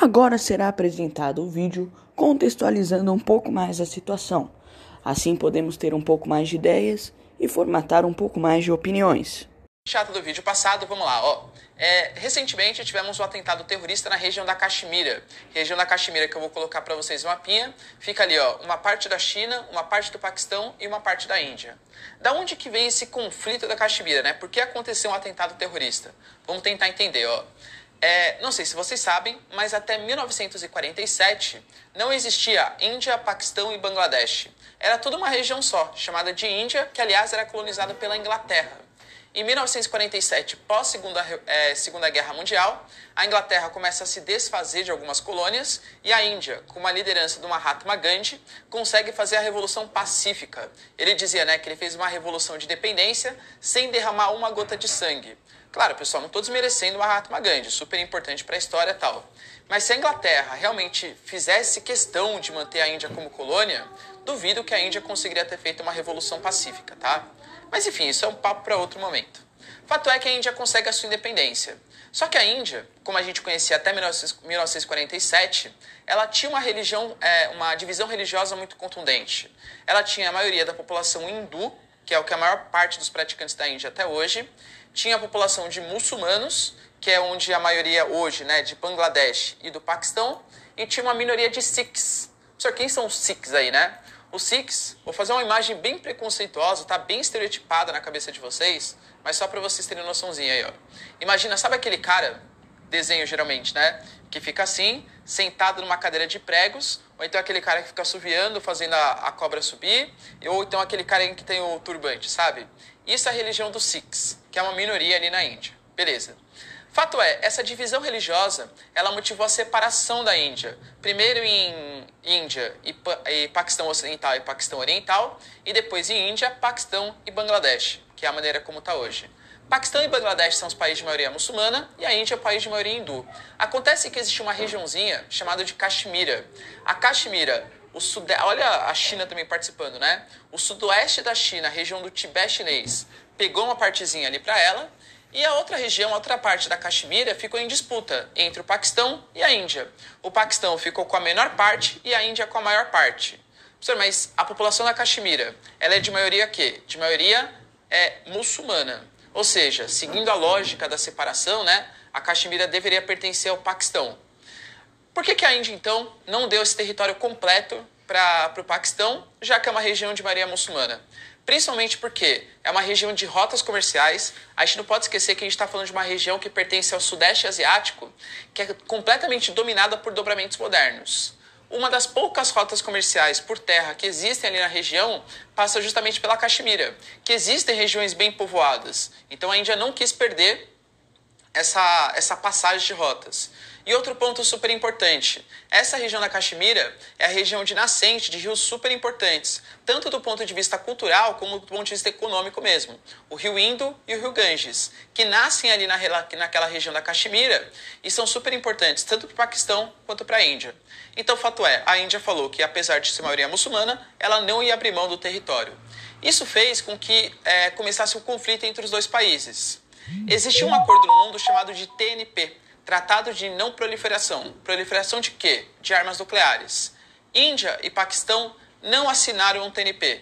Agora será apresentado o vídeo contextualizando um pouco mais a situação. Assim podemos ter um pouco mais de ideias e formatar um pouco mais de opiniões. Chato do vídeo passado, vamos lá. Ó. É, recentemente tivemos um atentado terrorista na região da Caxemira. Região da Caxemira que eu vou colocar para vocês um mapinha. Fica ali, ó, uma parte da China, uma parte do Paquistão e uma parte da Índia. Da onde que vem esse conflito da Caxemira, né? Por que aconteceu um atentado terrorista? Vamos tentar entender, ó. É, não sei se vocês sabem, mas até 1947 não existia Índia, Paquistão e Bangladesh. Era tudo uma região só, chamada de Índia, que aliás era colonizada pela Inglaterra. Em 1947, pós Segunda, Segunda Guerra Mundial, a Inglaterra começa a se desfazer de algumas colônias e a Índia, com a liderança do Mahatma Gandhi, consegue fazer a Revolução Pacífica. Ele dizia né, que ele fez uma revolução de independência sem derramar uma gota de sangue. Claro, pessoal, não estou desmerecendo o Mahatma Gandhi, super importante para a história e tal. Mas se a Inglaterra realmente fizesse questão de manter a Índia como colônia, duvido que a Índia conseguiria ter feito uma revolução pacífica, tá? Mas enfim, isso é um papo para outro momento. Fato é que a Índia consegue a sua independência. Só que a Índia, como a gente conhecia até 1947, ela tinha uma religião, é, uma divisão religiosa muito contundente. Ela tinha a maioria da população hindu, que é o que a maior parte dos praticantes da Índia até hoje, tinha a população de muçulmanos, que é onde a maioria hoje, né, de Bangladesh e do Paquistão, e tinha uma minoria de Sikhs. Professor, quem são os Sikhs aí, né? Os Sikhs, vou fazer uma imagem bem preconceituosa, tá bem estereotipada na cabeça de vocês, mas só para vocês terem noçãozinha aí, ó. Imagina, sabe aquele cara, desenho geralmente, né? Que fica assim, sentado numa cadeira de pregos, ou então aquele cara que fica assoviando, fazendo a, a cobra subir, ou então aquele cara que tem o turbante, sabe? Isso é a religião dos Sikhs, que é uma minoria ali na Índia. Beleza. Fato é, essa divisão religiosa, ela motivou a separação da Índia. Primeiro em Índia e, e Paquistão Ocidental e Paquistão Oriental, e depois em Índia, Paquistão e Bangladesh, que é a maneira como está hoje. Paquistão e Bangladesh são os países de maioria muçulmana e a Índia é o país de maioria hindu. Acontece que existe uma regiãozinha chamada de Caxemira. A Caxemira o sude... Olha a China também participando, né? O sudoeste da China, a região do Tibete chinês, pegou uma partezinha ali para ela. E a outra região, a outra parte da Caxemira, ficou em disputa entre o Paquistão e a Índia. O Paquistão ficou com a menor parte e a Índia com a maior parte. Professor, mas a população da Caxemira, ela é de maioria quê? De maioria é muçulmana. Ou seja, seguindo a lógica da separação, né, a Caxemira deveria pertencer ao Paquistão. Por que, que a Índia, então, não deu esse território completo para o Paquistão, já que é uma região de maioria muçulmana? Principalmente porque é uma região de rotas comerciais. A gente não pode esquecer que a gente está falando de uma região que pertence ao Sudeste Asiático, que é completamente dominada por dobramentos modernos. Uma das poucas rotas comerciais por terra que existem ali na região passa justamente pela Caxemira, que existem regiões bem povoadas. Então a Índia não quis perder essa, essa passagem de rotas. E outro ponto super importante: essa região da Caxemira é a região de nascente de rios super importantes, tanto do ponto de vista cultural como do ponto de vista econômico mesmo. O rio Indo e o rio Ganges, que nascem ali na, naquela região da Caxemira e são super importantes, tanto para o Paquistão quanto para a Índia. Então, o fato é: a Índia falou que, apesar de ser maioria muçulmana, ela não ia abrir mão do território. Isso fez com que é, começasse um conflito entre os dois países. Existe um acordo no mundo chamado de TNP Tratado de Não Proliferação. Proliferação de quê? De armas nucleares. Índia e Paquistão não assinaram um TNP.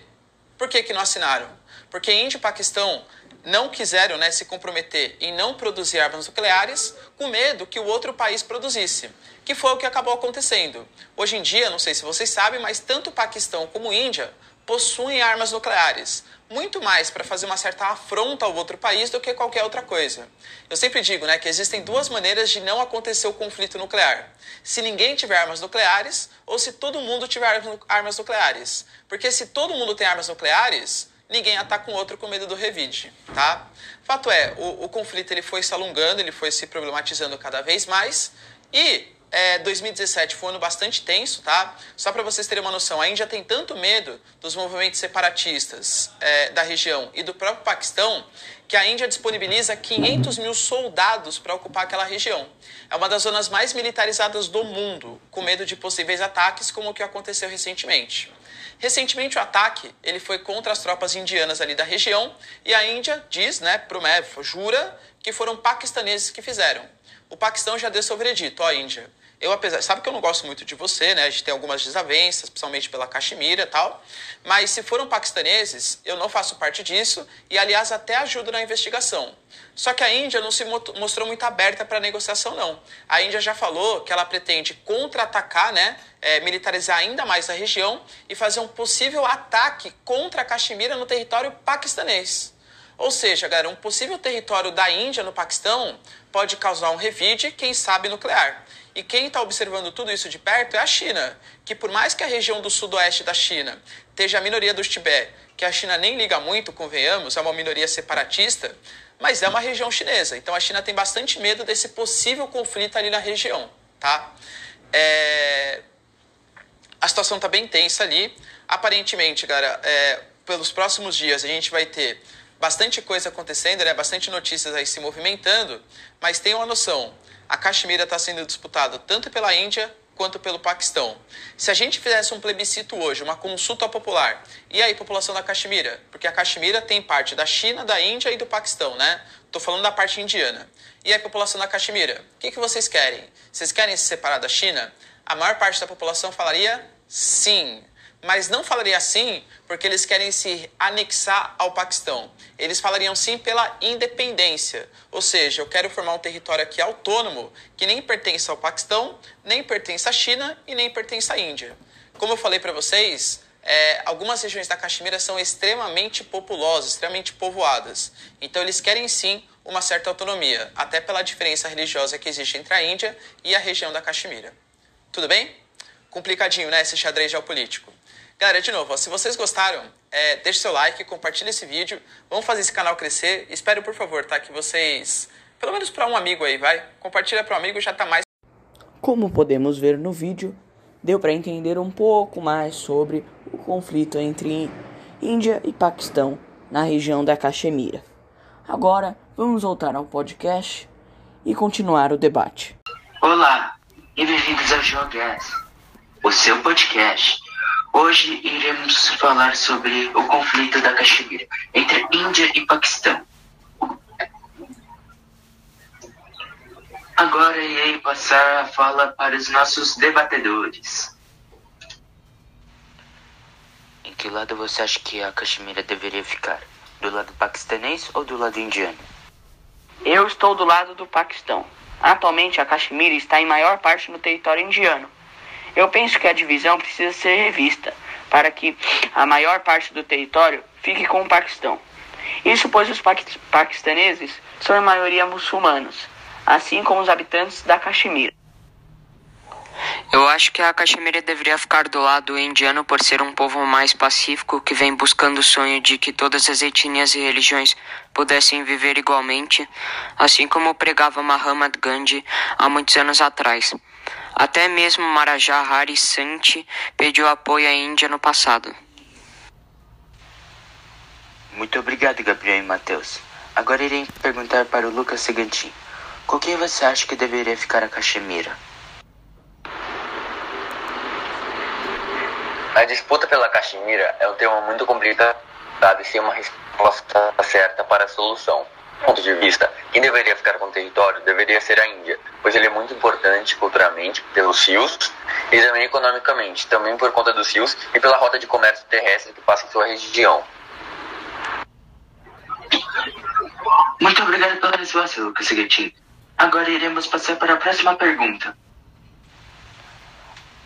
Por que, que não assinaram? Porque Índia e Paquistão não quiseram né, se comprometer em não produzir armas nucleares com medo que o outro país produzisse, que foi o que acabou acontecendo. Hoje em dia, não sei se vocês sabem, mas tanto Paquistão como Índia possuem armas nucleares muito mais para fazer uma certa afronta ao outro país do que qualquer outra coisa. Eu sempre digo né, que existem duas maneiras de não acontecer o conflito nuclear. Se ninguém tiver armas nucleares ou se todo mundo tiver armas nucleares. Porque se todo mundo tem armas nucleares, ninguém ataca o outro com medo do revide, tá? Fato é, o, o conflito ele foi se alongando, ele foi se problematizando cada vez mais e é, 2017 foi um ano bastante tenso, tá? Só para vocês terem uma noção, a Índia tem tanto medo dos movimentos separatistas é, da região e do próprio Paquistão que a Índia disponibiliza 500 mil soldados para ocupar aquela região. É uma das zonas mais militarizadas do mundo, com medo de possíveis ataques, como o que aconteceu recentemente. Recentemente o ataque ele foi contra as tropas indianas ali da região e a Índia diz, né, promete, jura que foram paquistaneses que fizeram. O Paquistão já deu seu veredito, ó Índia, eu, apesar, sabe que eu não gosto muito de você, né? A gente tem algumas desavenças, principalmente pela Caxemira e tal. Mas se foram paquistaneses, eu não faço parte disso e, aliás, até ajudo na investigação. Só que a Índia não se mostrou muito aberta para negociação, não. A Índia já falou que ela pretende contra-atacar, né? É, militarizar ainda mais a região e fazer um possível ataque contra a Caxemira no território paquistanês. Ou seja, galera, um possível território da Índia no Paquistão pode causar um revide, quem sabe nuclear. E quem está observando tudo isso de perto é a China, que por mais que a região do sudoeste da China esteja a minoria dos Tibete, que a China nem liga muito, convenhamos, é uma minoria separatista, mas é uma região chinesa. Então a China tem bastante medo desse possível conflito ali na região, tá? É... A situação está bem tensa ali. Aparentemente, galera, é... pelos próximos dias a gente vai ter bastante coisa acontecendo, né? Bastante notícias aí se movimentando, mas tenham uma noção a Caxemira está sendo disputada tanto pela Índia quanto pelo Paquistão. Se a gente fizesse um plebiscito hoje, uma consulta popular, e aí, população da Caxemira? Porque a Caxemira tem parte da China, da Índia e do Paquistão, né? Estou falando da parte indiana. E aí, população da Caxemira? O que, que vocês querem? Vocês querem se separar da China? A maior parte da população falaria sim mas não falaria assim porque eles querem se anexar ao Paquistão. Eles falariam sim pela independência, ou seja, eu quero formar um território aqui autônomo que nem pertence ao Paquistão, nem pertence à China e nem pertence à Índia. Como eu falei para vocês, é, algumas regiões da Caxemira são extremamente populosas, extremamente povoadas. Então eles querem sim uma certa autonomia, até pela diferença religiosa que existe entre a Índia e a região da Caxemira. Tudo bem? Complicadinho, né, esse xadrez geopolítico. Galera, de novo, se vocês gostaram, é, deixe seu like, compartilhe esse vídeo, vamos fazer esse canal crescer. Espero, por favor, tá, que vocês, pelo menos para um amigo aí, vai, compartilha para um amigo, já tá mais. Como podemos ver no vídeo, deu para entender um pouco mais sobre o conflito entre Índia e Paquistão na região da Caxemira. Agora, vamos voltar ao podcast e continuar o debate. Olá e bem-vindos ao Jogás, o seu podcast Hoje iremos falar sobre o conflito da Caxemira entre Índia e Paquistão. Agora irei passar a fala para os nossos debatedores. Em que lado você acha que a Caxemira deveria ficar? Do lado paquistanês ou do lado indiano? Eu estou do lado do Paquistão. Atualmente, a Caxemira está em maior parte no território indiano. Eu penso que a divisão precisa ser revista para que a maior parte do território fique com o Paquistão. Isso pois os paquistaneses são em maioria muçulmanos, assim como os habitantes da Caxemira. Eu acho que a Caxemira deveria ficar do lado indiano por ser um povo mais pacífico que vem buscando o sonho de que todas as etnias e religiões pudessem viver igualmente, assim como pregava Mahatma Gandhi há muitos anos atrás. Até mesmo Marajá Hari Santi pediu apoio à Índia no passado. Muito obrigado, Gabriel e Matheus. Agora irei perguntar para o Lucas Segantin. Com quem você acha que deveria ficar a Caxemira? A disputa pela Caxemira é um tema muito complicado e sem uma resposta certa para a solução ponto de vista, quem deveria ficar com o território deveria ser a Índia, pois ele é muito importante culturalmente pelos rios e também economicamente, também por conta dos rios e pela rota de comércio terrestre que passa em sua região. Muito obrigado pela resposta, Lucas Seguetin. Agora iremos passar para a próxima pergunta.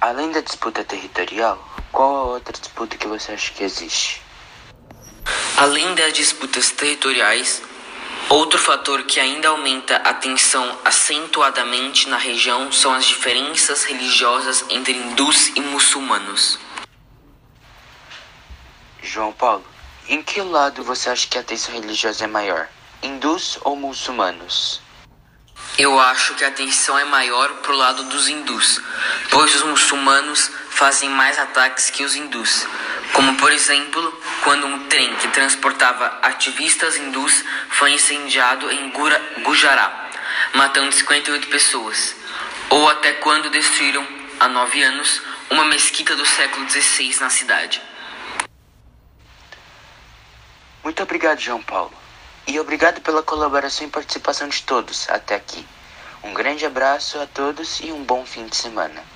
Além da disputa territorial, qual a outra disputa que você acha que existe? Além das disputas territoriais, Outro fator que ainda aumenta a tensão acentuadamente na região são as diferenças religiosas entre hindus e muçulmanos. João Paulo, em que lado você acha que a tensão religiosa é maior? Hindus ou muçulmanos? Eu acho que a tensão é maior pro lado dos hindus, pois os muçulmanos fazem mais ataques que os hindus. Como por exemplo, quando um trem que transportava ativistas hindus foi incendiado em Gura, matando 58 pessoas. Ou até quando destruíram, há nove anos, uma mesquita do século XVI na cidade. Muito obrigado, João Paulo. E obrigado pela colaboração e participação de todos até aqui. Um grande abraço a todos e um bom fim de semana.